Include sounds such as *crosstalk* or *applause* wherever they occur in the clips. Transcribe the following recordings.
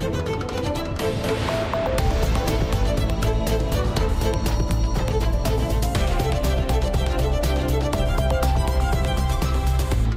Thank you.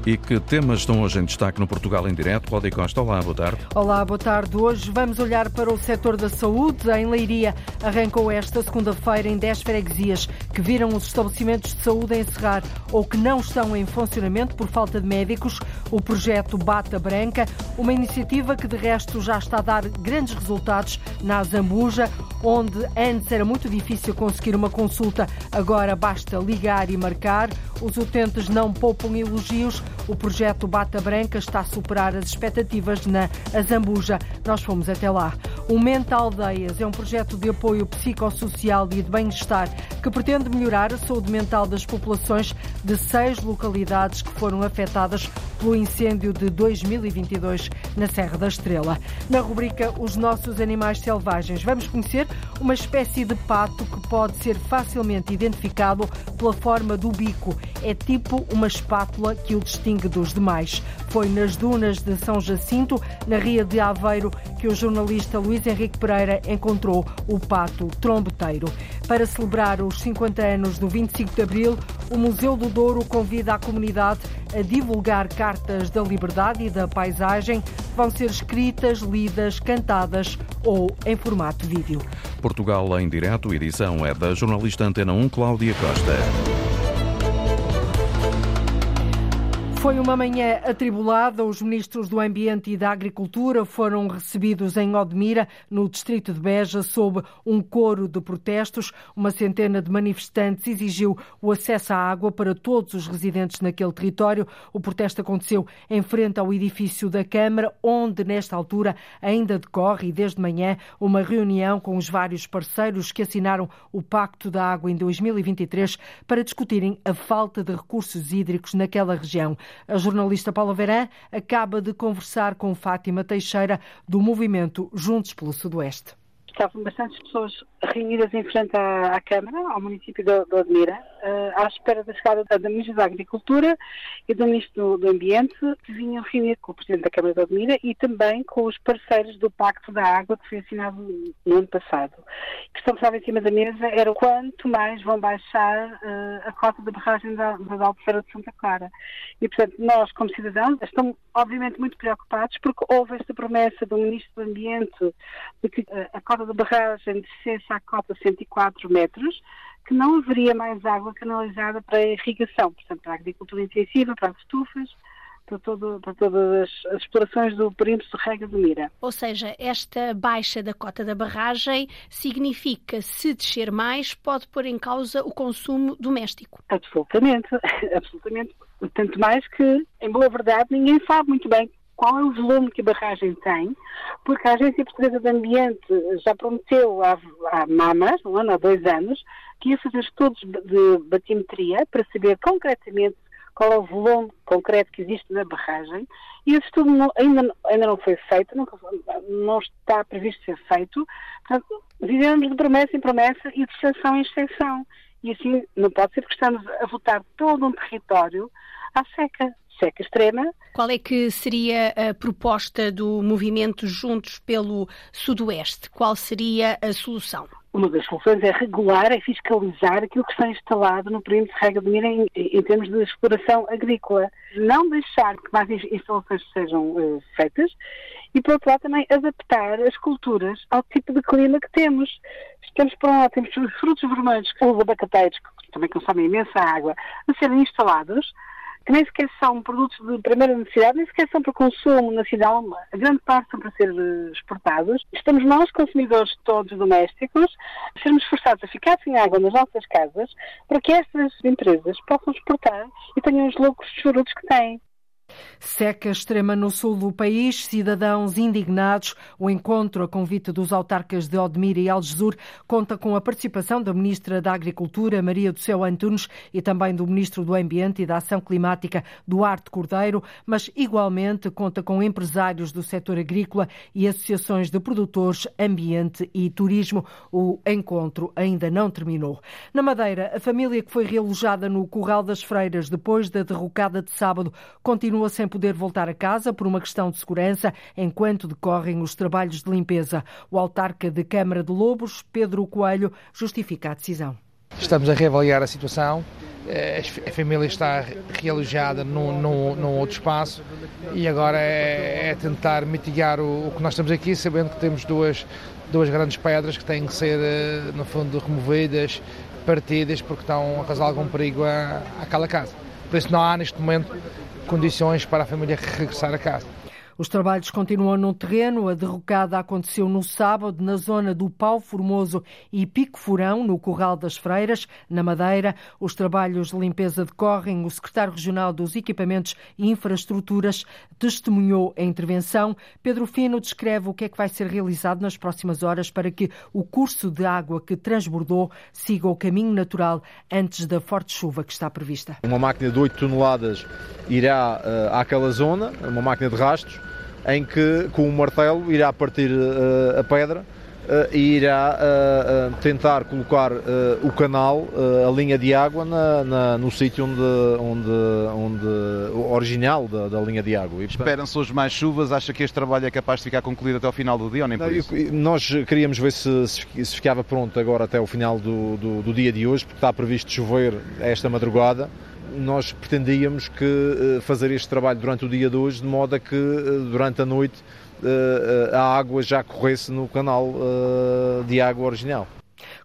E que temas estão hoje em destaque no Portugal em Direto? Cláudia Costa, olá, boa tarde. Olá, boa tarde. Hoje vamos olhar para o setor da saúde. Em Leiria arrancou esta segunda-feira em 10 freguesias que viram os estabelecimentos de saúde a encerrar ou que não estão em funcionamento por falta de médicos o projeto Bata Branca, uma iniciativa que de resto já está a dar grandes resultados na Zambuja, onde antes era muito difícil conseguir uma consulta, agora basta ligar e marcar. Os utentes não poupam elogios. O projeto Bata Branca está a superar as expectativas na Azambuja. Nós fomos até lá. O Mente Aldeias é um projeto de apoio psicossocial e de bem-estar que pretende melhorar a saúde mental das populações de seis localidades que foram afetadas pelo incêndio de 2022 na Serra da Estrela. Na rubrica Os Nossos Animais Selvagens, vamos conhecer uma espécie de pato que pode ser facilmente identificado pela forma do bico. É tipo uma espátula que o distingue dos demais. Foi nas dunas de São Jacinto, na Ria de Aveiro, que o jornalista Luís Henrique Pereira encontrou o pato trombeteiro. Para celebrar os 50 anos do 25 de Abril, o Museu do Douro convida a comunidade a divulgar cartas da liberdade e da paisagem. Vão ser escritas, lidas, cantadas ou em formato vídeo. Portugal em direto, edição é da jornalista Antena 1 Cláudia Costa. Foi uma manhã atribulada. Os ministros do Ambiente e da Agricultura foram recebidos em Odmira, no distrito de Beja, sob um coro de protestos. Uma centena de manifestantes exigiu o acesso à água para todos os residentes naquele território. O protesto aconteceu em frente ao edifício da Câmara, onde, nesta altura, ainda decorre, desde manhã, uma reunião com os vários parceiros que assinaram o Pacto da Água em 2023 para discutirem a falta de recursos hídricos naquela região. A jornalista Paula Verã acaba de conversar com Fátima Teixeira, do movimento Juntos pelo Sudoeste. Estavam bastantes pessoas reunidas em frente à, à Câmara, ao município de, de Odmira, uh, à espera da chegada da Ministra da Agricultura e do Ministro do, do, Ambiente, que vinham reunir com o Presidente da Câmara de Odmira e também com os parceiros do Pacto da Água, que foi assinado no ano passado. A questão que estava em cima da mesa era quanto mais vão baixar uh, a cota da barragem da, da Albufeira de Santa Clara. E, portanto, nós, como cidadãos, estamos obviamente muito preocupados porque houve esta promessa do Ministro do Ambiente de que uh, a cota da barragem descesse à cota 104 metros, que não haveria mais água canalizada para a irrigação, portanto, para a agricultura intensiva, para as estufas, para, todo, para todas as, explorações do perímetro de rega do Mira. Ou seja, esta baixa da cota da barragem significa, se descer mais, pode pôr em causa o consumo doméstico? Absolutamente, *laughs* absolutamente. Tanto mais que, em boa verdade, ninguém sabe muito bem qual é o volume que a barragem tem, porque a Agência Portuguesa de Ambiente já prometeu há, mamas, um ano, há dois anos, que ia fazer estudos de batimetria para saber concretamente qual é o volume concreto que existe na barragem, e esse estudo não, ainda, ainda não foi feito, não, não, está previsto ser feito. Portanto, vivemos de promessa em promessa e de exceção em exceção. E assim não pode ser porque estamos a votar todo um território à seca seca extrema. Qual é que seria a proposta do movimento Juntos pelo Sudoeste? Qual seria a solução? Uma das soluções é regular, é fiscalizar aquilo que está instalado no perímetro de rega de mira em, em, termos de exploração agrícola. Não deixar que mais instalações sejam uh, feitas e, por outro lado, também adaptar as culturas ao tipo de clima que temos. Estamos, por um lado, temos frutos vermelhos, os abacateiros, que também consomem imensa água, a serem instalados que nem sequer são produtos de primeira necessidade, nem sequer são para consumo nacional, a grande parte são para ser eh, exportados. Estamos nós, consumidores todos domésticos, sermos forçados a ficar sem água nas nossas casas para que estas empresas possam exportar e tenham os loucos frutos que têm. Seca extrema no sul do país, cidadãos indignados. O encontro a convite dos autarcas de Odmira e Algesur conta com a participação da Ministra da Agricultura, Maria do Céu Antunes, e também do Ministro do Ambiente e da Ação Climática, Duarte Cordeiro, mas igualmente conta com empresários do setor agrícola e associações de produtores, ambiente e turismo. O encontro ainda não terminou. Na Madeira, a família que foi realojada no Curral das Freiras depois da derrocada de sábado continua continua sem poder voltar a casa por uma questão de segurança enquanto decorrem os trabalhos de limpeza. O autarca de Câmara de Lobos, Pedro Coelho, justifica a decisão. Estamos a reavaliar a situação. Eh, a família está realojada num, num, num outro espaço e agora é, é tentar mitigar o, o, que nós temos aqui, sabendo que temos duas, duas grandes pedras que têm que ser, eh, no fundo, removidas, partidas, porque estão a causar algum perigo à, àquela casa. Por isso não há neste momento condições para a família regressar a casa. Os trabalhos continuam no terreno. A derrocada aconteceu no sábado, na zona do Pau Formoso e Pico Furão, no Corral das Freiras, na Madeira. Os trabalhos de limpeza decorrem. O secretário regional dos Equipamentos e Infraestruturas testemunhou a intervenção. Pedro Fino descreve o que é que vai ser realizado nas próximas horas para que o curso de água que transbordou siga o caminho natural antes da forte chuva que está prevista. Uma máquina de 8 toneladas irá uh, àquela zona, uma máquina de rastros, em que com o martelo irá partir uh, a pedra uh, e irá uh, tentar colocar o canal, a linha de água, na, na, no sítio onde, onde, onde, original da, da linha de água. Esperam-se hoje mais chuvas? Acha que este trabalho é capaz de ficar concluído até ao final do dia ou nem por isso? Nós queríamos ver se, se ficava pronto agora até o final do, do, do dia de hoje, porque está previsto chover esta madrugada nós pretendíamos que eh, fazer este trabalho durante o dia de hoje, de modo a que eh, durante a noite eh, a água já corresse no canal de água original.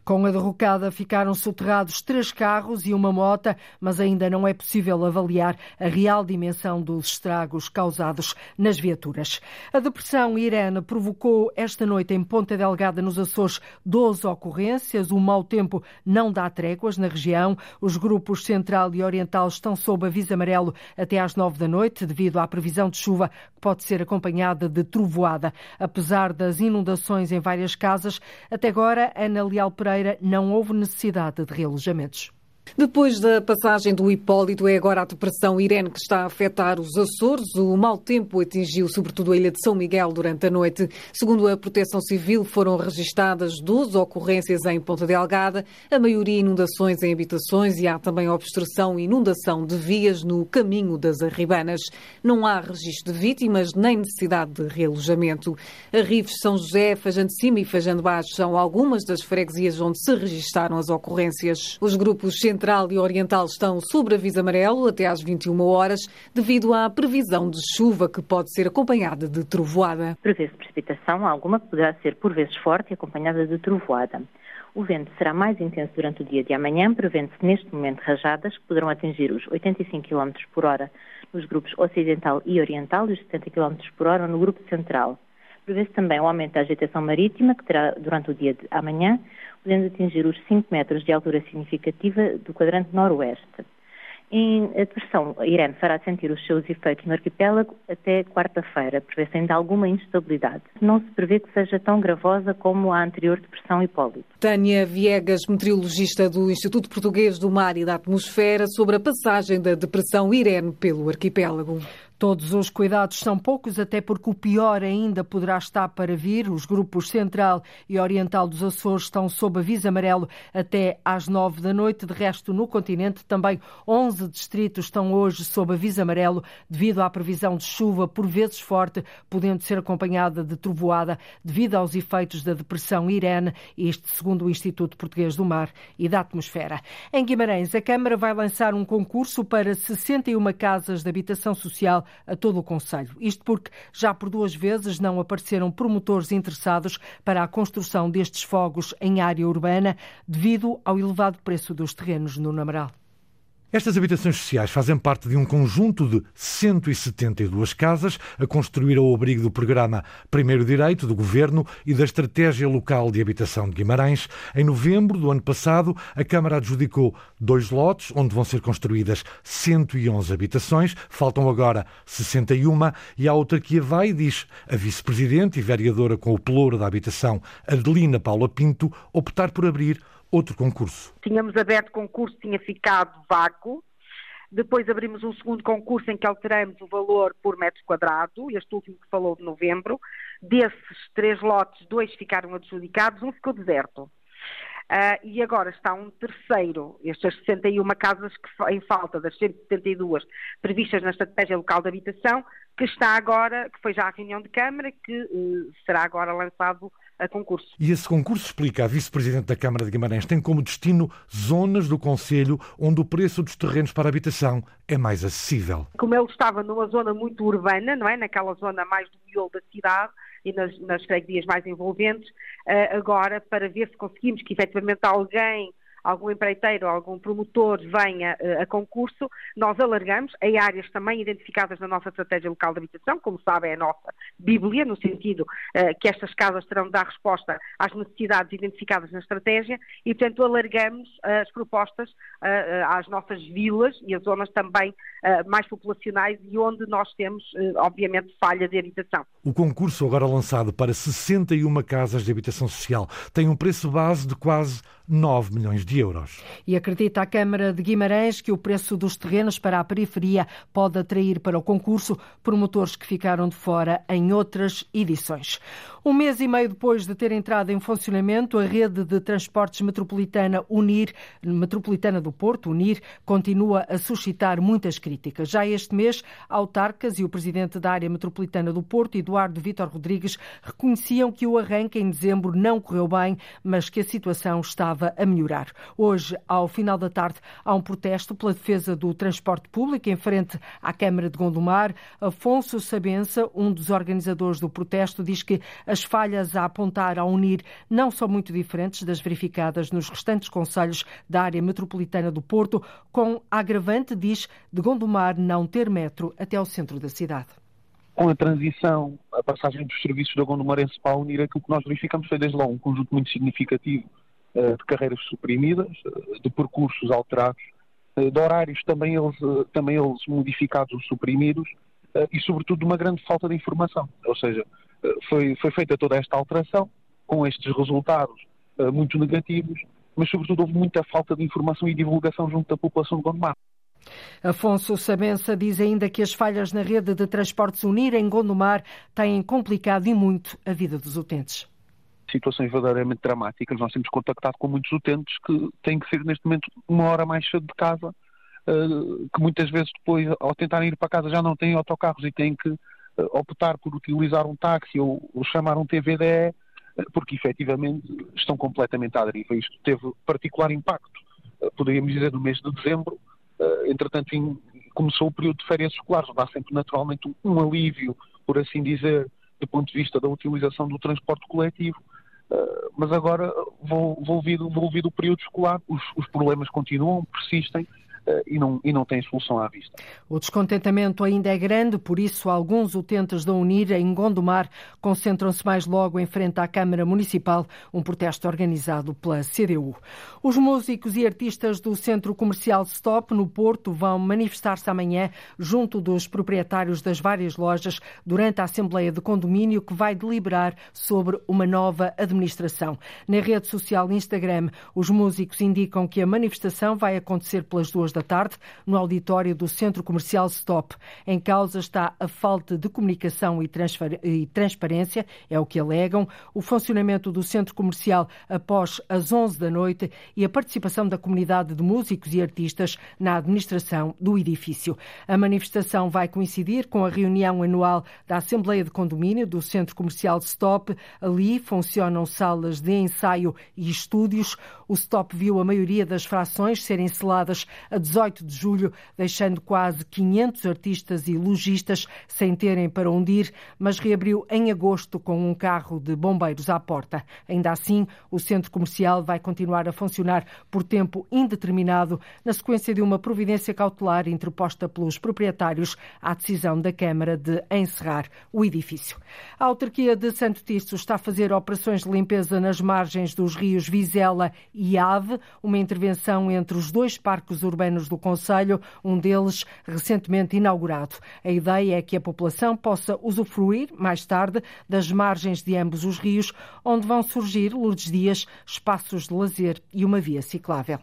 Com a derrocada ficaram soterrados três carros e uma mota, mas ainda não é possível avaliar a real dimensão dos estragos causados nas viaturas. A depressão Irene provocou esta noite em Ponta Delgada, nos Açores, 12 ocorrências. O mau tempo não dá tréguas na região. Os grupos central e oriental estão sob aviso amarelo até às nove da noite, devido à previsão de chuva que pode ser acompanhada de trovoada. Apesar das inundações em várias casas, até agora, Ana Leal Pereira não houve necessidade de realojamentos. Depois da passagem do Hipólito, é agora a depressão Irene que está a afetar os Açores. O mau tempo atingiu sobretudo a ilha de São Miguel durante a noite. Segundo a Proteção Civil, foram registadas 12 ocorrências em Ponta Delgada, a maioria inundações em habitações e há também obstrução e inundação de vias no caminho das Arribanas. Não há registro de vítimas nem necessidade de realojamento. Arrives São José, Fajando Cima e Fajando Baixo são algumas das freguesias onde se registaram as ocorrências. Os grupos Central e Oriental estão sob aviso amarelo até às 21 horas, devido à previsão de chuva que pode ser acompanhada de trovoada. Prevê-se precipitação alguma que poderá ser por vezes forte e acompanhada de trovoada. O vento será mais intenso durante o dia de amanhã, prevendo-se neste momento rajadas que poderão atingir os 85 km por hora nos grupos ocidental e oriental e os 70 km por hora no grupo central. Prevê-se também o aumento da agitação marítima, que terá durante o dia de amanhã podendo atingir os 5 metros de altura significativa do quadrante noroeste. Em, a depressão Irene fará sentir os seus efeitos no arquipélago até quarta-feira, prevê-se ainda alguma instabilidade. Não se prevê que seja tão gravosa como a anterior depressão Hipólito. Tânia Viegas, meteorologista do Instituto Português do Mar e da Atmosfera, sobre a passagem da depressão Irene pelo arquipélago. Todos os cuidados são poucos, até porque o pior ainda poderá estar para vir. Os grupos Central e Oriental dos Açores estão sob aviso amarelo até às nove da noite. De resto, no continente, também 11 distritos estão hoje sob aviso amarelo devido à previsão de chuva, por vezes forte, podendo ser acompanhada de trovoada devido aos efeitos da depressão Irene, isto segundo o Instituto Português do Mar e da Atmosfera. Em Guimarães, a Câmara vai lançar um concurso para 61 casas de habitação social a todo o Conselho. Isto porque já por duas vezes não apareceram promotores interessados para a construção destes fogos em área urbana devido ao elevado preço dos terrenos no Namaral. Estas habitações sociais fazem parte de um conjunto de 172 casas a construir ao abrigo do programa Primeiro Direito do Governo e da Estratégia Local de Habitação de Guimarães. Em novembro do ano passado, a Câmara adjudicou dois lotes, onde vão ser construídas 111 habitações. Faltam agora 61 e a autarquia vai, diz a vice-presidente e vereadora com o pelouro da habitação, Adelina Paula Pinto, optar por abrir outro concurso. Tínhamos aberto concurso, tinha ficado vago. Depois abrimos um segundo concurso em que alteramos o valor por metro quadrado, este último que falou de novembro. Desses três lotes, dois ficaram adjudicados, um ficou deserto. Uh, e agora está um terceiro, estas 61 casas que em falta das 172 previstas na estratégia local de habitação, que está agora, que foi já a reunião de Câmara, que uh, será agora lançado a concurso. E esse concurso, explica a Vice-Presidente da Câmara de Guimarães, tem como destino zonas do Conselho onde o preço dos terrenos para habitação é mais acessível. Como ele estava numa zona muito urbana, não é? Naquela zona mais do miolo da cidade, e nas, nas freguesias mais envolventes, uh, agora para ver se conseguimos que efetivamente alguém algum empreiteiro, algum promotor venha uh, a concurso, nós alargamos em áreas também identificadas na nossa estratégia local de habitação, como sabem é a nossa Bíblia, no sentido uh, que estas casas terão de dar resposta às necessidades identificadas na estratégia e, portanto, alargamos uh, as propostas às nossas vilas e as zonas também mais populacionais e onde nós temos, obviamente, falha de habitação. O concurso agora lançado para 61 casas de habitação social tem um preço base de quase 9 milhões de euros. E acredita a Câmara de Guimarães que o preço dos terrenos para a periferia pode atrair para o concurso promotores que ficaram de fora em outras edições. Um mês e meio depois de ter entrado em funcionamento, a rede de transportes metropolitana Unir, metropolitana do Porto, Unir, continua a suscitar muitas críticas. Já este mês, autarcas e o presidente da área metropolitana do Porto, Eduardo Vítor Rodrigues, reconheciam que o arranque em dezembro não correu bem, mas que a situação estava a melhorar. Hoje, ao final da tarde, há um protesto pela defesa do transporte público em frente à Câmara de Gondomar. Afonso Sabença, um dos organizadores do protesto, diz que as falhas a apontar ao unir não são muito diferentes das verificadas nos restantes conselhos da área metropolitana do Porto, com a agravante, diz, de Gondomar não ter metro até ao centro da cidade com a transição, a passagem dos serviços da Gondomarense para a Unir, aquilo que nós verificamos foi desde lá um conjunto muito significativo de carreiras suprimidas, uh, de percursos alterados, uh, de horários também eles, também eles modificados ou suprimidos e, sobretudo, de uma grande falta de informação. Ou seja, foi, foi feita toda esta alteração com estes resultados muito negativos, mas sobretudo houve muita falta de informação e divulgação junto da população de Gondomar. Afonso Sabença diz ainda que as falhas na rede de transportes Unir em Gondomar têm complicado e muito a vida dos utentes. Situações verdadeiramente dramáticas. Nós temos contactado com muitos utentes que têm que ser neste momento uma hora mais cedo de casa, uh, que muitas vezes depois, ao tentarem ir para casa, já não têm autocarros e têm que optar por utilizar um táxi ou, ou chamar um TVDE, porque efetivamente estão completamente à deriva. Isto teve particular impacto, eh, poderíamos dizer, no mês de dezembro. Eh, entretanto, começou o período de férias escolares, há sempre naturalmente um alívio, por assim dizer, do ponto de vista da utilização do transporte coletivo. Uh, mas agora, volvido, volvido o período escolar, os, os problemas continuam, persistem e não, e não tem solução à vista. O descontentamento ainda é grande, por isso alguns utentes da Unir em Gondomar concentram-se mais logo em frente à Câmara Municipal, um protesto organizado pela CDU. Os músicos e artistas do Centro Comercial Stop, no Porto, vão manifestar-se amanhã junto dos proprietários das várias lojas durante a Assembleia de Condomínio que vai deliberar sobre uma nova administração. Na rede social Instagram, os músicos indicam que a manifestação vai acontecer pelas duas da tarde, no auditório do Centro Comercial Stop. Em causa está a falta de comunicação e, e transparência, é o que alegam, o funcionamento do centro comercial após as 11 da noite e a participação da comunidade de músicos e artistas na administração do edifício. A manifestação vai coincidir com a reunião anual da Assembleia de Condomínio do Centro Comercial Stop. Ali funcionam salas de ensaio e estúdios. O Stop viu a maioria das frações serem seladas a 18 de julho, deixando quase 500 artistas e lojistas sem terem para onde ir, mas reabriu em agosto com um carro de bombeiros à porta. Ainda assim, o centro comercial vai continuar a funcionar por tempo indeterminado, na sequência de uma providência cautelar interposta pelos proprietários à decisão da Câmara de encerrar o edifício. A autarquia de Santo Tirso está a fazer operações de limpeza nas margens dos rios Vizela e Ave, uma intervenção entre os dois parques urbanos urbanos do Conselho, um deles recentemente inaugurado. A ideia é que a população possa usufruir, mais tarde, das margens de ambos os rios, onde vão surgir, Lourdes Dias, espaços de lazer e uma via ciclável.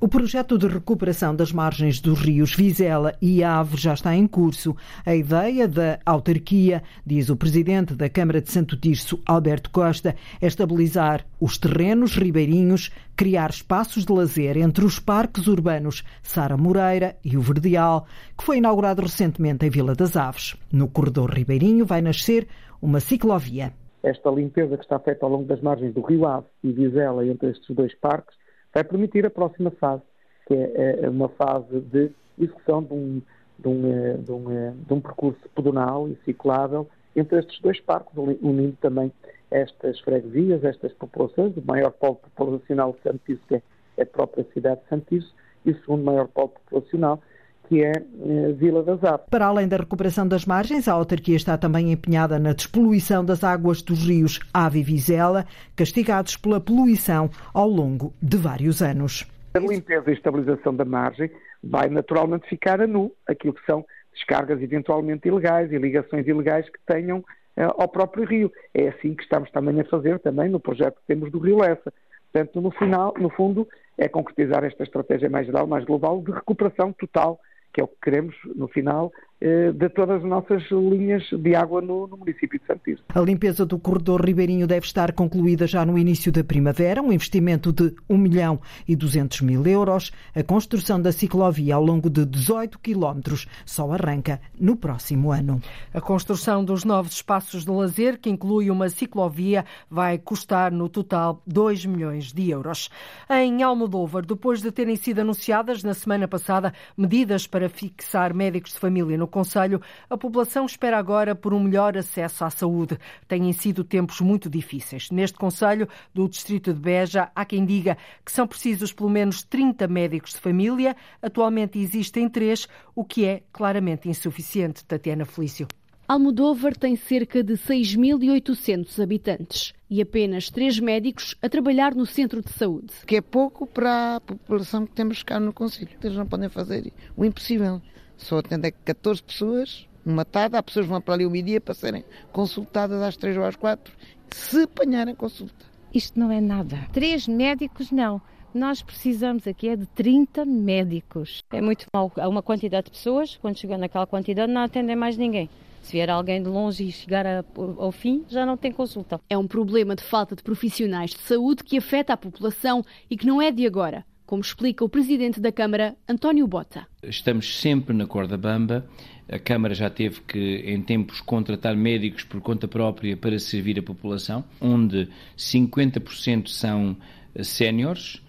O projeto de recuperação das margens dos rios Vizela e Ave já está em curso. A ideia da autarquia, diz o presidente da Câmara de Santo Tirso, Alberto Costa, é estabilizar os terrenos ribeirinhos, criar espaços de lazer entre os parques urbanos Sara Moreira e o Verdeal, que foi inaugurado recentemente em Vila das Aves. No corredor ribeirinho vai nascer uma ciclovia. Esta limpeza que está feita ao longo das margens do Rio Ave e Vizela entre estes dois parques vai permitir a próxima fase, que é, é uma fase de execução de um, de um, eh, de um, eh, de um percurso pedonal e ciclável entre estes dois parques, unindo também estas freguesias, estas populações, o maior polo populacional de Santiço, que é a própria cidade de Santiço, e o segundo maior polo populacional, que é eh, Vila das Aves. Para além da recuperação das margens, a autarquia está também empenhada na despoluição das águas dos rios Ave e Vizela, castigados pela poluição ao longo de vários anos. A limpeza e estabilização da margem vai naturalmente ficar a nu aquilo que são descargas eventualmente ilegais e ligações ilegais que tenham eh, ao próprio rio. É assim que estamos também a fazer também no projeto que temos do Rio Lessa. Portanto, no final, no fundo, é concretizar esta estratégia mais geral, mais global, de recuperação total que é o que queremos no final de todas as nossas linhas de água no, no município de Santirce. A limpeza do corredor ribeirinho deve estar concluída já no início da primavera, um investimento de 1 milhão e 200 mil euros. A construção da ciclovia ao longo de 18 quilómetros só arranca no próximo ano. A construção dos novos espaços de lazer, que inclui uma ciclovia, vai custar no total 2 milhões de euros. Em Almodóvar, depois de terem sido anunciadas na semana passada medidas para fixar médicos de família no Conselho, a população espera agora por um melhor acesso à saúde. Têm sido tempos muito difíceis. Neste Conselho do Distrito de Beja, há quem diga que são precisos pelo menos 30 médicos de família. Atualmente existem três, o que é claramente insuficiente. Tatiana Felício. Almodóvar tem cerca de 6.800 habitantes e apenas três médicos a trabalhar no centro de saúde. Que é pouco para a população que temos cá no Conselho. Eles não podem fazer o impossível. Só atendem 14 pessoas, uma tarde, há pessoas que vão para ali o meio-dia para serem consultadas às 3 ou às 4, se apanharem consulta. Isto não é nada. Três médicos, não. Nós precisamos aqui é de 30 médicos. É muito mal. Há uma quantidade de pessoas, quando chegam naquela quantidade, não atendem mais ninguém. Se vier alguém de longe e chegar a, ao fim, já não tem consulta. É um problema de falta de profissionais de saúde que afeta a população e que não é de agora como explica o presidente da Câmara, António Bota. Estamos sempre na corda bamba. A Câmara já teve que, em tempos, contratar médicos por conta própria para servir a população, onde 50% são séniores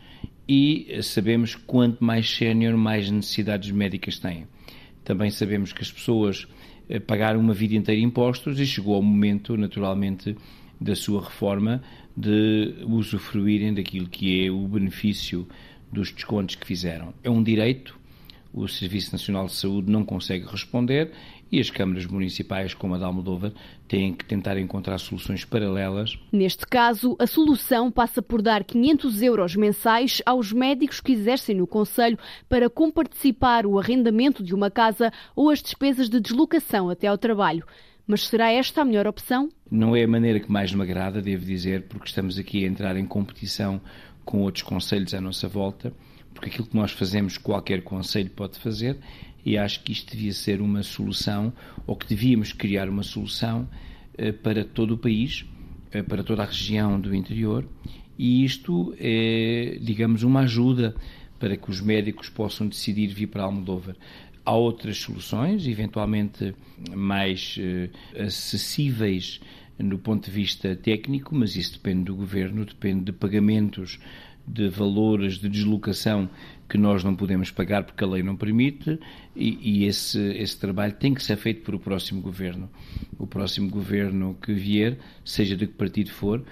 e sabemos que quanto mais sénior, mais necessidades médicas têm. Também sabemos que as pessoas eh, pagaram uma vida inteira impostos e chegou ao momento, naturalmente, da sua reforma de usufruírem daquilo que é o benefício dos descontos que fizeram. É um direito, o Serviço Nacional de Saúde não consegue responder e as câmaras municipais, como a de Almodóvar, têm que tentar encontrar soluções paralelas. Neste caso, a solução passa por dar 500 euros mensais aos médicos que exercem no Conselho para comparticipar o arrendamento de uma casa ou as despesas de deslocação até ao trabalho. Mas será esta a melhor opção? Não é a maneira que mais me agrada, devo dizer, porque estamos aqui a entrar em competição com outros conselhos à nossa volta, porque aquilo que nós fazemos, qualquer conselho pode fazer, e acho que isto devia ser uma solução, ou que devíamos criar uma solução eh, para todo o país, eh, para toda a região do interior, e isto é, digamos, uma ajuda para que os médicos possam decidir vir para Almodóvar. Há outras soluções, eventualmente mais eh, acessíveis no ponto de vista técnico, mas isso depende do governo, depende de pagamentos de valores de deslocação que nós não podemos pagar porque a lei não permite e, e esse, esse trabalho tem que ser feito por o próximo governo. O próximo governo que vier, seja de que partido for,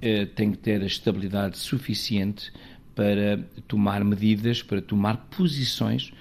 eh, tem que ter a estabilidade suficiente para tomar medidas, para tomar posições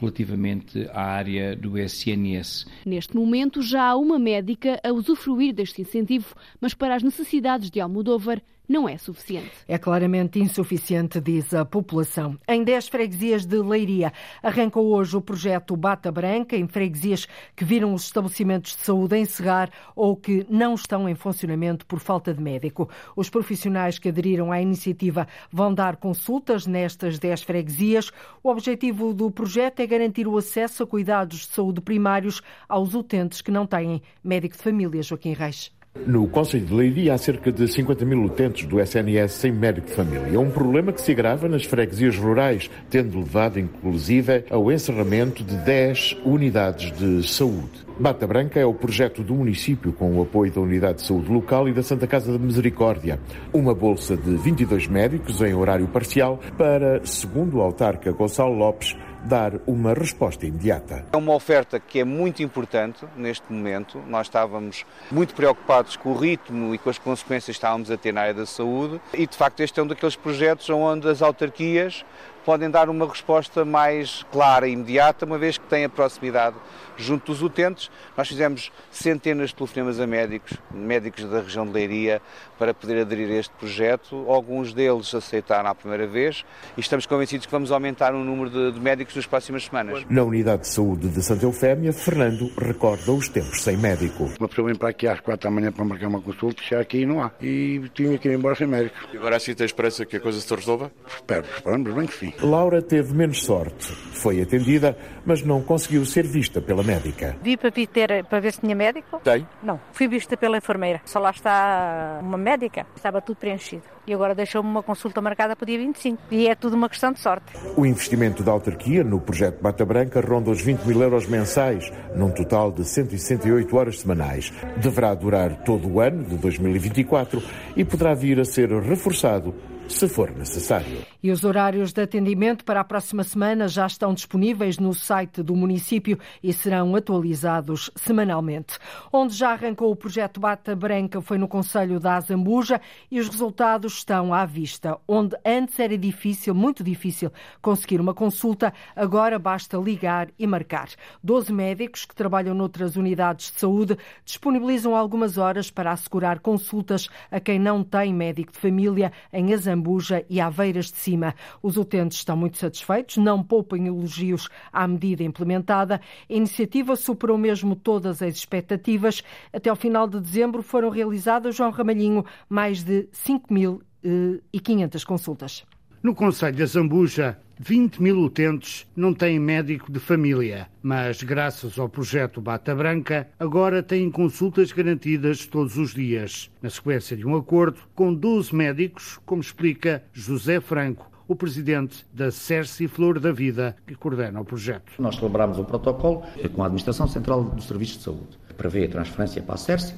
relativamente à área do SNS. Neste momento já há uma médica a usufruir deste incentivo, mas para as necessidades de Almodóvar não é suficiente. É claramente insuficiente, diz a população. Em 10 freguesias de Leiria arrancou hoje o projeto Bata Branca, em freguesias que viram os estabelecimentos de saúde encerrar ou que não estão em funcionamento por falta de médico. Os profissionais que aderiram à iniciativa vão dar consultas nestas 10 freguesias. O objetivo do projeto é garantir o acesso a cuidados de saúde primários aos utentes que não têm médico de família, Joaquim Reis. No Conselho de Leiria há cerca de 50 mil utentes do SNS sem médico de família. É um problema que se agrava nas freguesias rurais, tendo levado inclusive ao encerramento de 10 unidades de saúde. Bata Branca é o projeto do município com o apoio da Unidade de Saúde Local e da Santa Casa da Misericórdia. Uma bolsa de 22 médicos em horário parcial para, segundo o autarca Gonçalo Lopes, dar uma resposta imediata. É uma oferta que é muito importante neste momento. Nós estávamos muito preocupados com o ritmo e com as consequências que estávamos a ter na área da saúde e, de facto, este é um daqueles projetos onde as autarquias podem dar uma resposta mais clara e imediata, uma vez que têm a proximidade junto dos utentes. Nós fizemos centenas de telefonemas a médicos, médicos da região de Leiria, para poder aderir a este projeto. Alguns deles aceitaram à primeira vez e estamos convencidos que vamos aumentar o número de, de médicos nas próximas semanas. Na Unidade de Saúde de Santa Eufémia, Fernando recorda os tempos sem médico. Uma pessoa vem para aqui às quatro da manhã para marcar uma consulta, chega aqui e não há. E tinha que ir embora sem médico. E agora assim tem esperança que a coisa se resolva? Espero, esperamos bem que sim. Laura teve menos sorte. Foi atendida, mas não conseguiu ser vista pela médica. Vi para, ter, para ver se tinha médico? Tem? Não. Fui vista pela enfermeira. Só lá está uma médica. Estava tudo preenchido. E agora deixou-me uma consulta marcada para o dia 25. E é tudo uma questão de sorte. O investimento da autarquia no projeto Bata Branca ronda os 20 mil euros mensais, num total de 168 horas semanais. Deverá durar todo o ano de 2024 e poderá vir a ser reforçado se for necessário. E os horários de atendimento para a próxima semana já estão disponíveis no site do município e serão atualizados semanalmente. Onde já arrancou o projeto Bata Branca foi no Conselho da Azambuja e os resultados estão à vista. Onde antes era difícil, muito difícil, conseguir uma consulta, agora basta ligar e marcar. Doze médicos que trabalham noutras unidades de saúde disponibilizam algumas horas para assegurar consultas a quem não tem médico de família em Azambuja Zambuja e Aveiras de Cima. Os utentes estão muito satisfeitos, não poupem elogios à medida implementada. A iniciativa superou mesmo todas as expectativas. Até ao final de dezembro foram realizadas, João Ramalhinho, mais de 5.500 consultas. No Conselho de Zambuja, 20 mil utentes não têm médico de família, mas graças ao projeto Bata Branca, agora têm consultas garantidas todos os dias, na sequência de um acordo com 12 médicos, como explica José Franco, o presidente da Cerci Flor da Vida, que coordena o projeto. Nós celebramos um protocolo com a Administração Central dos Serviços de Saúde, que prevê a transferência para a Cerci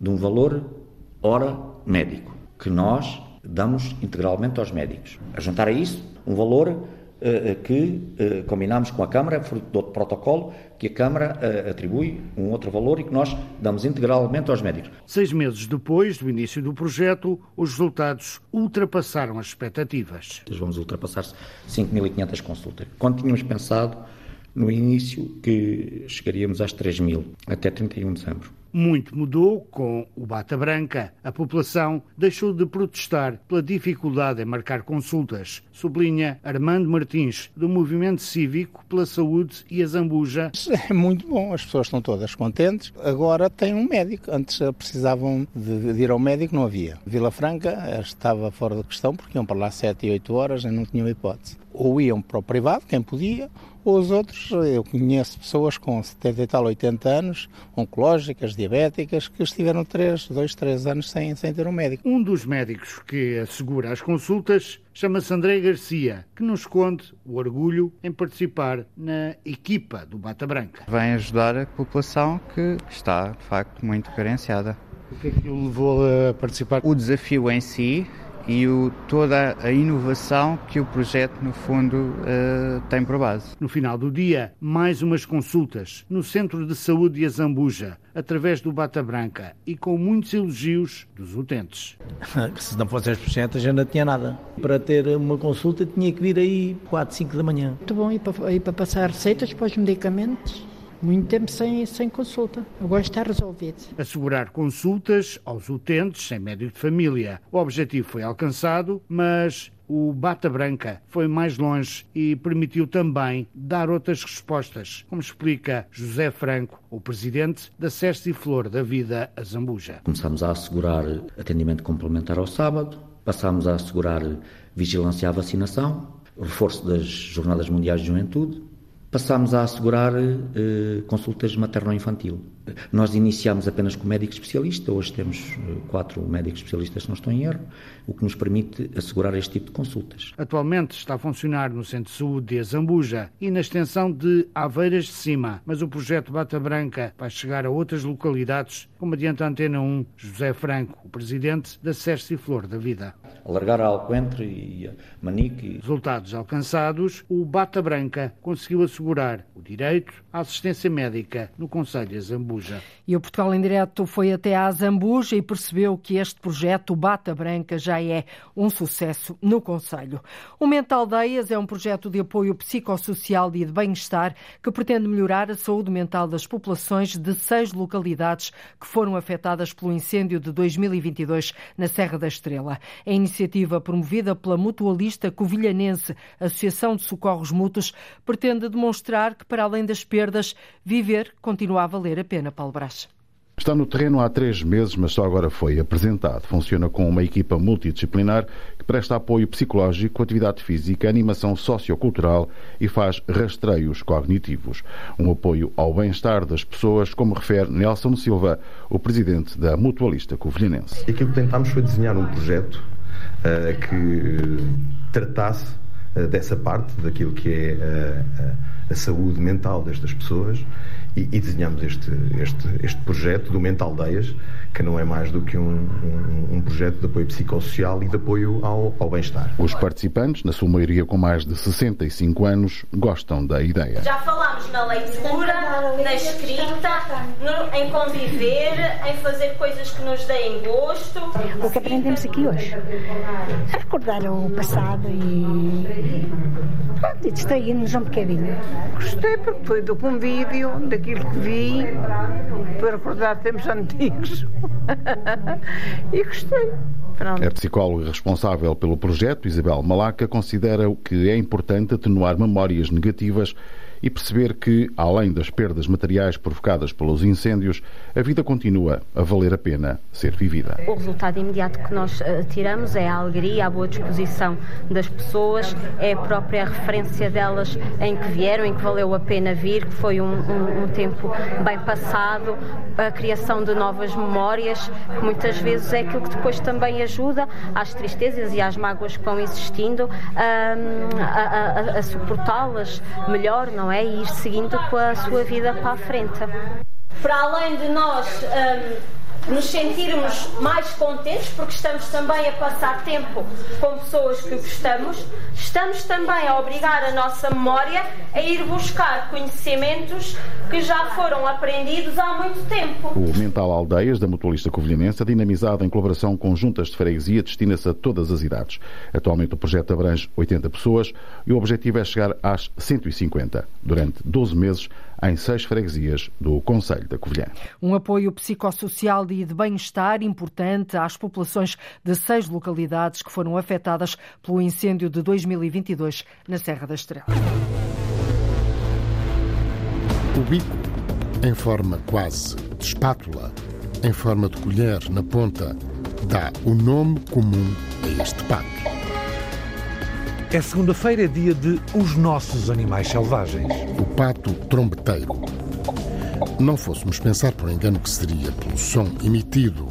de um valor hora médico, que nós damos integralmente aos médicos. A juntar a isso, um valor uh, que uh, combinamos com a Câmara, fruto do outro protocolo, que a Câmara uh, atribui um outro valor e que nós damos integralmente aos médicos. Seis meses depois do início do projeto, os resultados ultrapassaram as expectativas. Vamos ultrapassar 5.500 consultas. Quando tínhamos pensado no início que chegaríamos às 3 mil, até 31 de dezembro. Muito mudou com o Bata Branca. A população deixou de protestar pela dificuldade em marcar consultas, sublinha Armando Martins, do Movimento Cívico pela Saúde e a Zambuja. É muito bom, as pessoas estão todas contentes. Agora tem um médico. Antes precisavam de ir ao médico, não havia. Vila Franca estava fora de questão porque iam para lá 7 e 8 horas e não tinham hipótese. Ou iam para o privado, quem podia, os outros, eu conheço pessoas com 70 e tal, 80 anos, oncológicas, diabéticas, que estiveram 3, 2, 3 anos sem, sem ter um médico. Um dos médicos que assegura as consultas chama-se André Garcia, que nos conta o orgulho em participar na equipa do Bata Branca. Vem ajudar a população que está, de facto, muito carenciada. O que é que o levou a participar? O desafio em si e o, toda a inovação que o projeto, no fundo, uh, tem por base. No final do dia, mais umas consultas no Centro de Saúde de Azambuja, através do Bata Branca e com muitos elogios dos utentes. *laughs* Se não fosse 10%, já não tinha nada. Para ter uma consulta tinha que vir aí 4, 5 da manhã. Muito bom, e para, e para passar receitas para os medicamentos muito tempo sem, sem consulta. Agora está resolvido. Assegurar consultas aos utentes sem médico de família. O objetivo foi alcançado, mas o Bata Branca foi mais longe e permitiu também dar outras respostas, como explica José Franco, o presidente da Seste Flor da Vida a Zambuja. Começamos a assegurar atendimento complementar ao sábado, passámos a assegurar vigilância à vacinação, reforço das Jornadas Mundiais de Juventude, passámos a assegurar eh, consultas materno-infantil. Nós iniciámos apenas com médico especialista, hoje temos eh, quatro médicos especialistas, se não estou em erro, o que nos permite assegurar este tipo de consultas. Atualmente está a funcionar no Centro de Saúde de Azambuja e na extensão de Aveiras de Cima, mas o projeto Bata Branca vai chegar a outras localidades, como adianta a Antena 1, José Franco, o presidente da e Flor da Vida. Alargar a Alcoentre e a Manique. Resultados alcançados, o Bata Branca conseguiu assegurar o direito à assistência médica no Conselho de Azambuja. E o Portugal em Direto foi até à Zambuja e percebeu que este projeto, Bata Branca, já é um sucesso no Conselho. O Mental Aldeias é um projeto de apoio psicossocial e de bem-estar que pretende melhorar a saúde mental das populações de seis localidades que foram afetadas pelo incêndio de 2022 na Serra da Estrela. A iniciativa promovida pela mutualista covilhanense Associação de Socorros Mútuos pretende demonstrar que, para além das perdas, viver continua a valer a pena. Paulo Brás. Está no terreno há três meses, mas só agora foi apresentado. Funciona com uma equipa multidisciplinar que presta apoio psicológico, atividade física, animação sociocultural e faz rastreios cognitivos. Um apoio ao bem-estar das pessoas, como refere Nelson Silva, o presidente da Mutualista Covilhanense. Aquilo que tentámos foi desenhar um projeto uh, que tratasse uh, dessa parte, daquilo que é uh, a saúde mental destas pessoas e, e desenhamos este, este, este projeto do Mente Aldeias, que não é mais do que um, um, um projeto de apoio psicossocial e de apoio ao, ao bem-estar. Os participantes, na sua maioria com mais de 65 anos, gostam da ideia. Já falámos na leitura, na escrita, no, em conviver, em fazer coisas que nos deem gosto. O que aprendemos aqui hoje é recordar o passado e, e distrair-nos um bocadinho. Gostei porque foi do convívio, daquilo que vi, para recordar tempos antigos. *laughs* e gostei. Pronto. A psicóloga responsável pelo projeto, Isabel Malaca, considera que é importante atenuar memórias negativas e perceber que, além das perdas materiais provocadas pelos incêndios, a vida continua a valer a pena ser vivida. O resultado imediato que nós uh, tiramos é a alegria, a boa disposição das pessoas, é a própria referência delas em que vieram, em que valeu a pena vir, que foi um, um, um tempo bem passado, a criação de novas memórias, que muitas vezes é aquilo que depois também ajuda às tristezas e às mágoas que vão existindo a, a, a, a suportá-las melhor, não é? E ir seguindo com a sua vida para a frente. Para além de nós um, nos sentirmos mais contentes, porque estamos também a passar tempo com pessoas que gostamos, estamos também a obrigar a nossa memória a ir buscar conhecimentos que já foram aprendidos há muito tempo. O Mental Aldeias, da Mutualista Covilhanense, é dinamizado em colaboração com juntas de freguesia, destina-se a todas as idades. Atualmente o projeto abrange 80 pessoas e o objetivo é chegar às 150, durante 12 meses, em seis freguesias do Conselho da Covilhã. Um apoio psicossocial e de bem-estar importante às populações de seis localidades que foram afetadas pelo incêndio de 2022 na Serra da Estrela. O bico, em forma quase de espátula, em forma de colher na ponta, dá o nome comum a este pato. É segunda-feira, é dia de Os Nossos Animais Selvagens. O pato trombeteiro. Não fôssemos pensar por engano que seria pelo som emitido,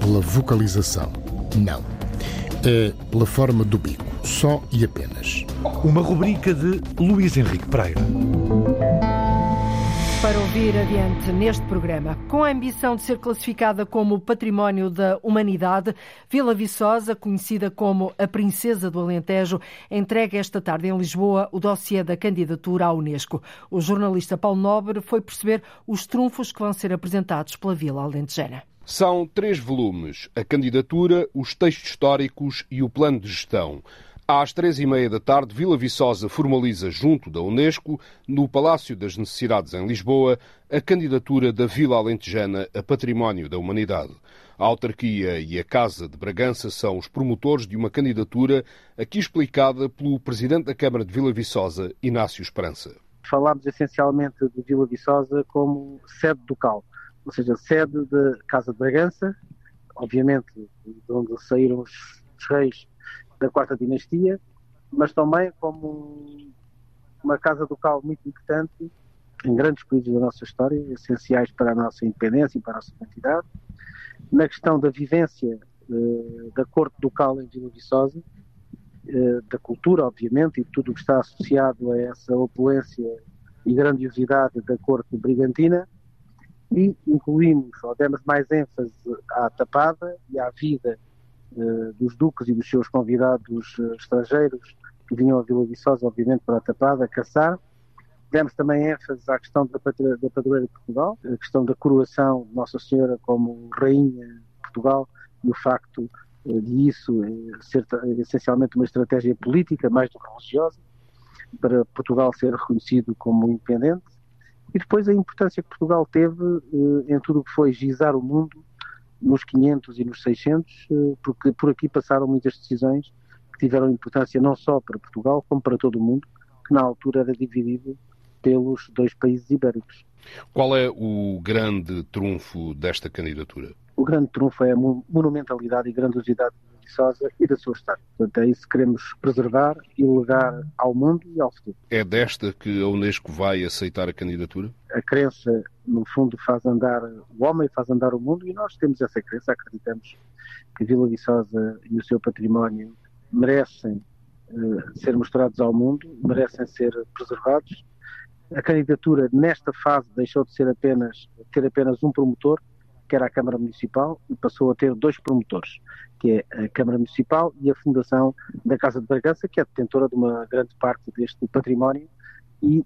pela vocalização. Não. É pela forma do bico, só e apenas. Uma rubrica de Luís Henrique Pereira para ouvir adiante neste programa. Com a ambição de ser classificada como Património da Humanidade, Vila Viçosa, conhecida como a Princesa do Alentejo, entrega esta tarde em Lisboa o dossiê da candidatura à Unesco. O jornalista Paulo Nobre foi perceber os trunfos que vão ser apresentados pela Vila Alentejana. São três volumes: a candidatura, os textos históricos e o plano de gestão. Às três e meia da tarde, Vila Viçosa formaliza, junto da Unesco, no Palácio das Necessidades em Lisboa, a candidatura da Vila Alentejana a Património da Humanidade. A autarquia e a Casa de Bragança são os promotores de uma candidatura aqui explicada pelo Presidente da Câmara de Vila Viçosa, Inácio Esperança. Falámos essencialmente de Vila Viçosa como sede do CAL, ou seja, sede da Casa de Bragança, obviamente de onde saíram os reis da quarta dinastia, mas também como uma casa do cal muito importante em grandes períodos da nossa história, essenciais para a nossa independência e para a nossa identidade. Na questão da vivência uh, da corte ducal em Vila Viçosa, uh, da cultura, obviamente, e tudo o que está associado a essa opulência e grandiosidade da corte brigantina, e incluímos, ou demos mais ênfase à tapada e à vida eh, dos duques e dos seus convidados eh, estrangeiros que vinham a Vila Viçosa, obviamente, para a Tapada, caçar. Demos também ênfase à questão da, da padroeira de Portugal, a questão da coroação de Nossa Senhora como Rainha de Portugal e o facto eh, de isso ser essencialmente uma estratégia política, mais do que religiosa, para Portugal ser reconhecido como independente. E depois a importância que Portugal teve em tudo o que foi gizar o mundo nos 500 e nos 600, eh, porque por aqui passaram muitas decisões que tiveram importância não só para Portugal, como para todo o mundo, que na altura era dividido pelos dois países ibéricos. Qual é o grande trunfo desta candidatura? O grande trunfo é a monumentalidade e grandiosidade E da sua história. Portanto, é isso que queremos preservar e legar ao mundo e ao futuro. É desta que a Unesco vai aceitar a candidatura? A crença, no fundo, faz andar o homem, faz andar o mundo e nós temos essa crença, acreditamos que Vila Viçosa e o seu património merecem uh, ser mostrados ao mundo, merecem ser preservados. A candidatura nesta fase deixou de ser apenas ter apenas um promotor, que era a Câmara Municipal, e passou a ter dois promotores, que é a Câmara Municipal e a Fundação da Casa de Bragança, que é detentora de uma grande parte deste património e,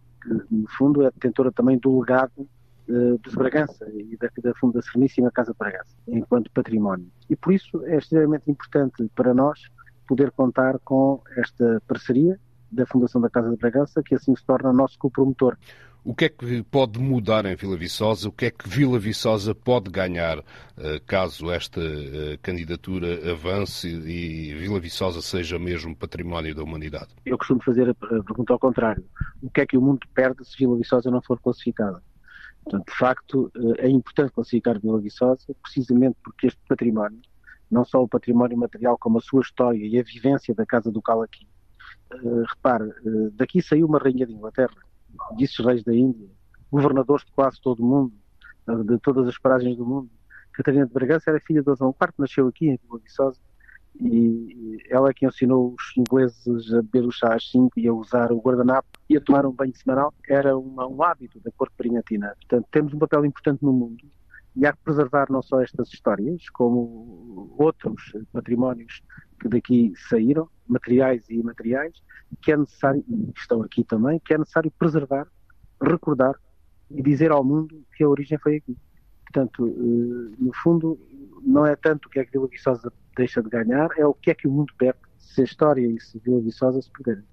no fundo, é detentora também do legado uh, dos Bragança e da, da, da Sereníssima Casa de Bragança, enquanto património. E por isso é extremamente importante para nós poder contar com esta parceria da Fundação da Casa de Bragança, que assim se torna nosso co-promotor. O que é que pode mudar em Vila Viçosa? O que é que Vila Viçosa pode ganhar eh, caso esta eh, candidatura avance e Vila Viçosa seja mesmo património da humanidade? Eu costumo fazer a pergunta ao contrário. O que é que o mundo perde se Vila Viçosa não for classificada? Portanto, de facto, eh, é importante classificar Vila Viçosa precisamente porque este património, não só o património material, como a sua história e a vivência da Casa do Cal aqui. repare, daqui saiu uma rainha de Inglaterra vice-reis da Índia, governadores de quase todo o mundo, de todas as paragens do mundo. Catarina de Bragança era filha de João IV, nasceu aqui em Vila Viçosa e ela é que ensinou os ingleses a beber o chá às 5 e a usar o guardanapo e a tomar um banho semanal. Era uma, um hábito da corte brinhatina. Portanto, temos um papel importante no mundo e há que preservar não só estas histórias, como outros patrimónios que daqui saíram, materiais e imateriais, que é necessário, e estão aqui também, que é necessário preservar, recordar e dizer ao mundo que a origem foi aqui. Portanto, eh, no fundo, não é tanto o que é que Vila Viçosa deixa de ganhar, é o que é que o mundo perde se a história e se Vila Viçosa se perderem.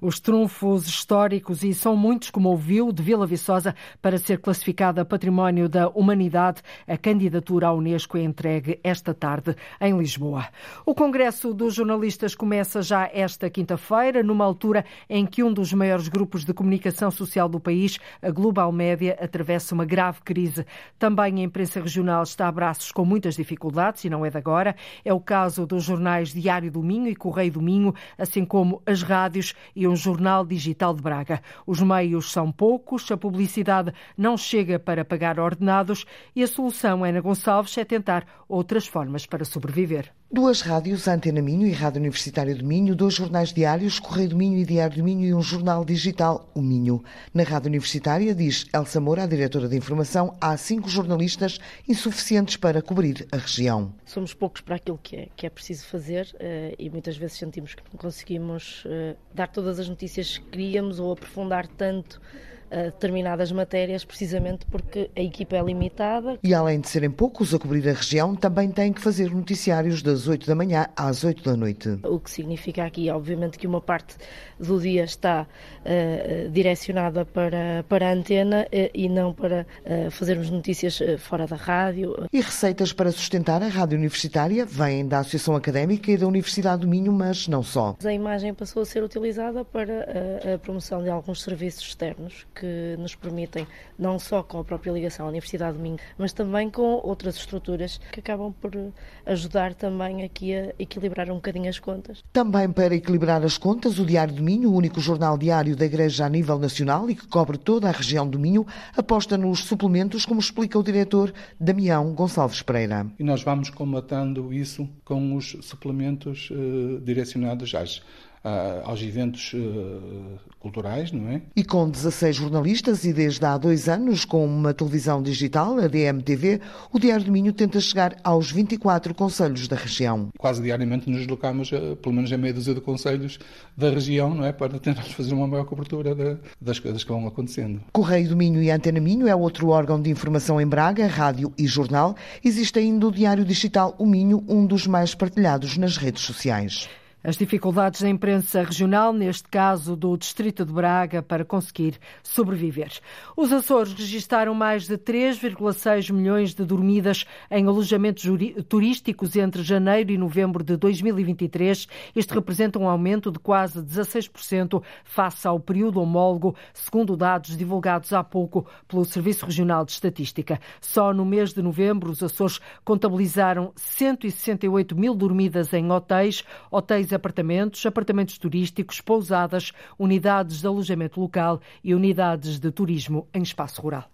Os trunfos históricos, e são muitos, como ouviu, de Vila Viçosa para ser classificada Património da Humanidade. A candidatura à Unesco é entregue esta tarde em Lisboa. O Congresso dos Jornalistas começa já esta quinta-feira, numa altura em que um dos maiores grupos de comunicação social do país, a Global Média, atravessa uma grave crise. Também a imprensa regional está a braços com muitas dificuldades, e não é de agora. É o caso dos jornais Diário do Minho e Correio do Minho, assim como as rádios e um jornal digital de Braga. Os meios são poucos, a publicidade não chega para pagar ordenados e a solução, Ana Gonçalves, é tentar outras formas para sobreviver. Duas rádios, Antena Minho e Rádio Universitário do Minho, dois jornais diários, Correio do Minho e Diário do Minho e um jornal digital, o Minho. Na Rádio Universitária, diz Elsa Moura, a diretora de informação, há cinco jornalistas insuficientes para cobrir a região. Somos poucos para aquilo que é, que é preciso fazer uh, e muitas vezes sentimos que não conseguimos uh, dar todas as notícias que queríamos ou aprofundar tanto determinadas matérias, precisamente porque a equipa é limitada. E além de serem poucos a cobrir a região, também têm que fazer noticiários das 8 da manhã às 8 da noite. O que significa aqui, obviamente, que uma parte do dia está uh, direcionada para, para a antena uh, e não para uh, fazermos notícias fora da rádio. E receitas para sustentar a rádio universitária vêm da Associação Académica e da Universidade do Minho, mas não só. A imagem passou a ser utilizada para a, a promoção de alguns serviços externos que nos permitem, não só com a própria ligação à Universidade do Minho, mas também com outras estruturas que acabam por ajudar também aqui a equilibrar um bocadinho as contas. Também para equilibrar as contas, o Diário do Minho, o único jornal diário da Igreja a nível nacional e que cobre toda a região do Minho, aposta nos suplementos, como explica o diretor Damião Gonçalves Pereira. E nós vamos combatendo isso com os suplementos uh, direcionados às aos eventos uh, culturais, não é? E com 16 jornalistas e desde há dois anos com uma televisão digital, a DMTV, o Diário do Minho tenta chegar aos 24 conselhos da região. Quase diariamente nos deslocamos, uh, pelo menos a meia dúzia de conselhos da região, não é? Para tentar fazer uma maior cobertura de, das coisas que vão acontecendo. Correio do Minho e Antena Minho é outro órgão de informação em Braga, rádio e jornal. Existe ainda o Diário Digital O Minho, um dos mais partilhados nas redes sociais. As dificuldades da imprensa regional, neste caso do Distrito de Braga, para conseguir sobreviver. Os Açores registaram mais de 3,6 milhões de dormidas em alojamentos turísticos entre janeiro e novembro de 2023. Este representa um aumento de quase 16% face ao período homólogo, segundo dados divulgados há pouco pelo Serviço Regional de Estatística. Só no mês de novembro, os Açores contabilizaram 168 mil dormidas em hotéis, hotéis apartamentos, apartamentos turísticos, pousadas, unidades de alojamento local e unidades de turismo em espaço rural.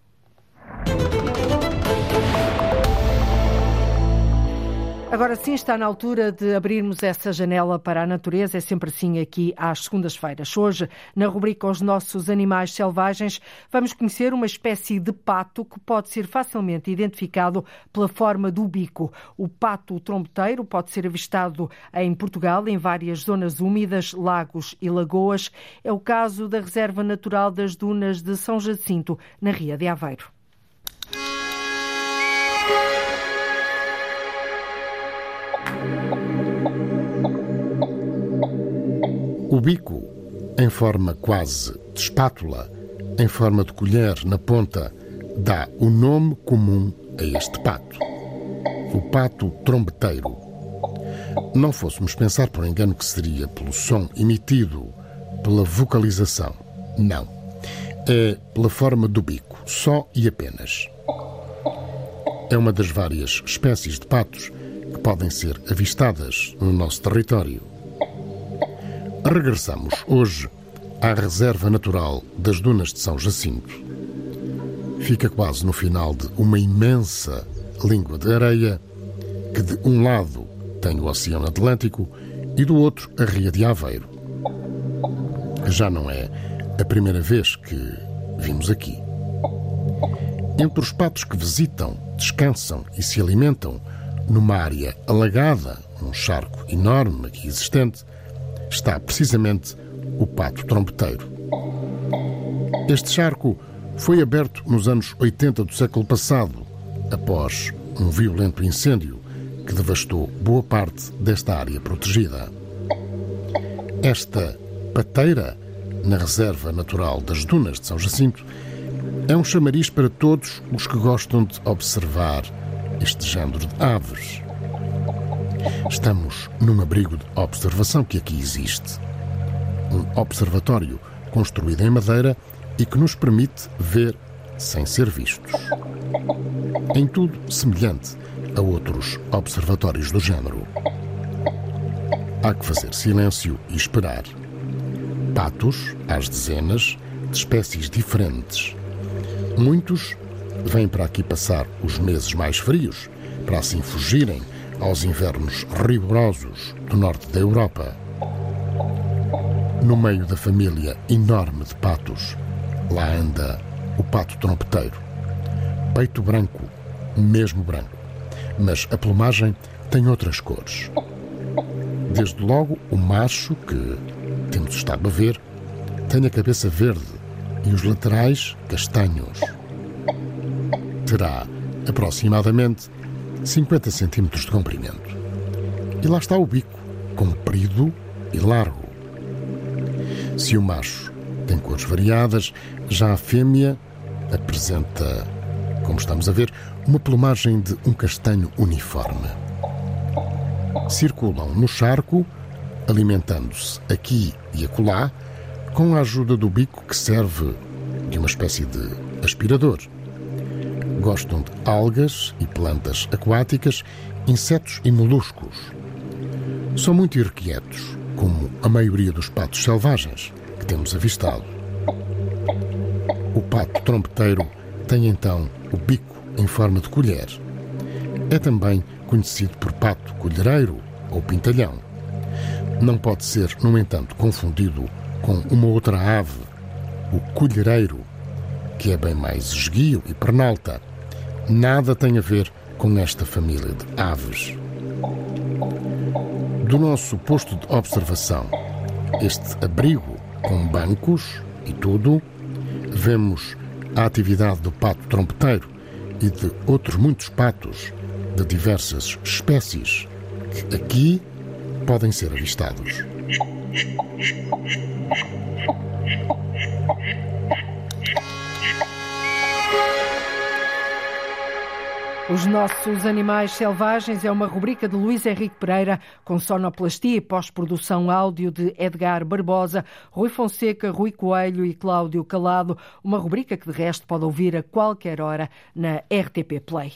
Agora sim está na altura de abrirmos essa janela para a natureza, é sempre assim aqui às segundas-feiras. Hoje, na rubrica Os Nossos Animais Selvagens, vamos conhecer uma espécie de pato que pode ser facilmente identificado pela forma do bico. O pato trombeteiro pode ser avistado em Portugal, em várias zonas úmidas, lagos e lagoas. É o caso da Reserva Natural das Dunas de São Jacinto, na Ria de Aveiro. O bico, em forma quase de espátula, em forma de colher na ponta, dá o nome comum a este pato. O pato trombeteiro. Não fôssemos pensar por engano que seria pelo som emitido, pela vocalização. Não. É pela forma do bico, só e apenas. É uma das várias espécies de patos que podem ser avistadas no nosso território. Regressamos hoje à Reserva Natural das Dunas de São Jacinto. Fica quase no final de uma imensa língua de areia que de um lado tem o Oceano Atlântico e do outro a Ria de Aveiro. Já não é a primeira vez que vimos aqui. Entre os patos que visitam, descansam e se alimentam numa área alagada, um charco enorme aqui existente, está precisamente o Pato Trombeteiro. Este charco foi aberto nos anos 80 do século passado, após um violento incêndio que devastou boa parte desta área protegida. Esta pateira, na Reserva Natural das Dunas de São Jacinto, é um chamariz para todos os que gostam de observar este género de aves. Estamos num abrigo de observação que aqui existe. Um observatório construído em madeira e que nos permite ver sem ser vistos. Em tudo semelhante a outros observatórios do género. Há que fazer silêncio e esperar. Patos, às dezenas, de espécies diferentes. Muitos vêm para aqui passar os meses mais frios, para assim fugirem aos invernos rigorosos do norte da Europa. No meio da família enorme de patos, lá anda o pato trompeteiro. Peito branco, mesmo branco, mas a plumagem tem outras cores. Desde logo, o macho, que temos estado a ver, tem a cabeça verde, e os laterais castanhos. Terá aproximadamente 50 centímetros de comprimento. E lá está o bico, comprido e largo. Se o macho tem cores variadas, já a fêmea apresenta, como estamos a ver, uma plumagem de um castanho uniforme. Circulam no charco, alimentando-se aqui e acolá, com a ajuda do bico que serve de uma espécie de aspirador. Gostam de algas e plantas aquáticas, insetos e moluscos. São muito irrequietos, como a maioria dos patos selvagens que temos avistado. O pato trompeteiro tem então o bico em forma de colher. É também conhecido por pato colhereiro ou pintalhão. Não pode ser, no entanto, confundido com uma outra ave, o colhereiro, que é bem mais esguio e pernalta. Nada tem a ver com esta família de aves. Do nosso posto de observação, este abrigo com bancos e tudo, vemos a atividade do pato trompeteiro e de outros muitos patos de diversas espécies que aqui podem ser avistados. Os nossos animais selvagens é uma rubrica de Luís Henrique Pereira, com sonoplastia e pós-produção áudio de Edgar Barbosa, Rui Fonseca, Rui Coelho e Cláudio Calado. Uma rubrica que de resto pode ouvir a qualquer hora na RTP Play.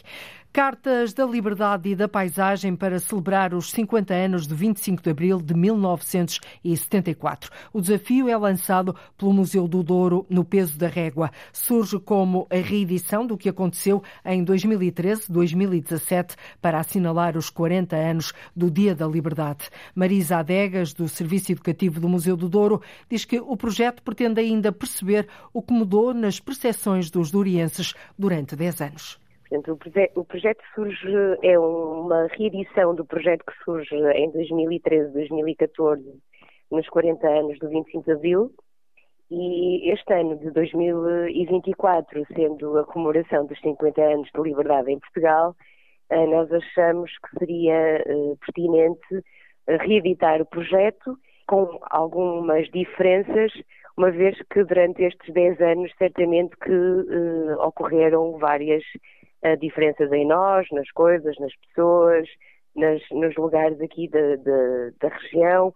Cartas da Liberdade e da Paisagem para celebrar os 50 anos de 25 de abril de 1974. O desafio é lançado pelo Museu do Douro no peso da régua. Surge como a reedição do que aconteceu em 2013-2017 para assinalar os 40 anos do Dia da Liberdade. Marisa Adegas, do Serviço Educativo do Museu do Douro, diz que o projeto pretende ainda perceber o que mudou nas percepções dos dourienses durante 10 anos. Portanto, o, projeto surge, é uma reedição do projeto que surge em 2013, 2014, nos 40 anos do 25 de Abril, e este ano de 2024, sendo a comemoração dos 50 anos de liberdade em Portugal, eh, nós achamos que seria eh, pertinente reeditar o projeto com algumas diferenças, uma vez que durante estes 10 anos certamente que ocorreram várias diferenças em nós, nas coisas, nas pessoas, nas, nos lugares aqui da, da, da região.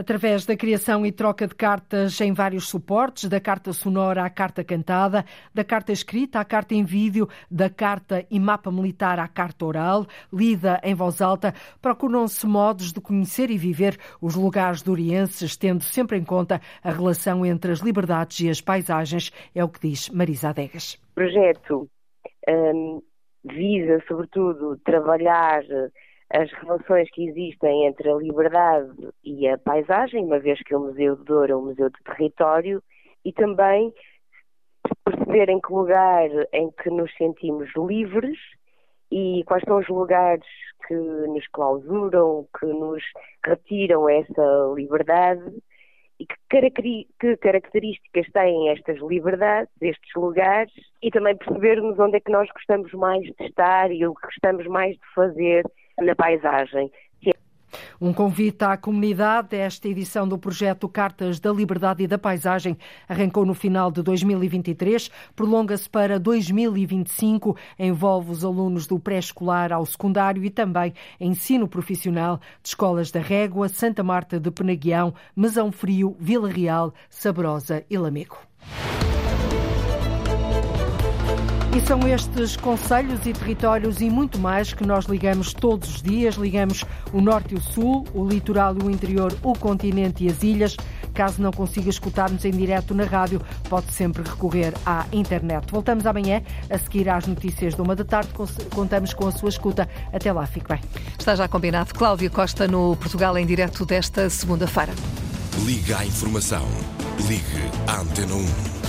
Através da criação e troca de cartas em vários suportes, da carta sonora à carta cantada, da carta escrita à carta em vídeo, da carta e mapa militar à carta oral, lida em voz alta, procuram-se modos de conhecer e viver os lugares durienses, tendo sempre em conta a relação entre as liberdades e as paisagens, é o que diz Marisa Adegas. O projeto um, visa, sobretudo, trabalhar as relações que existem entre a liberdade e a paisagem, uma vez que o Museu de Douro é um museu de território, e também perceber em que lugar em que nos sentimos livres e quais são os lugares que nos clausuram, que nos retiram essa liberdade e que, características têm estas liberdades, estes lugares, e também percebermos onde é que nós gostamos mais de estar e o que gostamos mais de fazer na paisagem. Um convite à comunidade. Esta edição do projeto Cartas da Liberdade e da Paisagem arrancou no final de 2023, prolonga-se para 2025, envolve os alunos do pré-escolar ao secundário e também ensino profissional de escolas da Régua, Santa Marta de Penaguião, Mesão Frio, Vila Real, Sabrosa e Lamego. E são estes conselhos e territórios e muito mais que nós ligamos todos os dias. Ligamos o norte e o sul, o litoral e o interior, o continente e as ilhas. Caso não consiga escutar-nos em direto na rádio, pode sempre recorrer à internet. Voltamos amanhã a seguir às notícias de uma da tarde. Contamos com a sua escuta. Até lá, fique bem. Está já combinado. Cláudio Costa no Portugal em direto desta segunda-feira. Liga à informação. Ligue à Antena 1.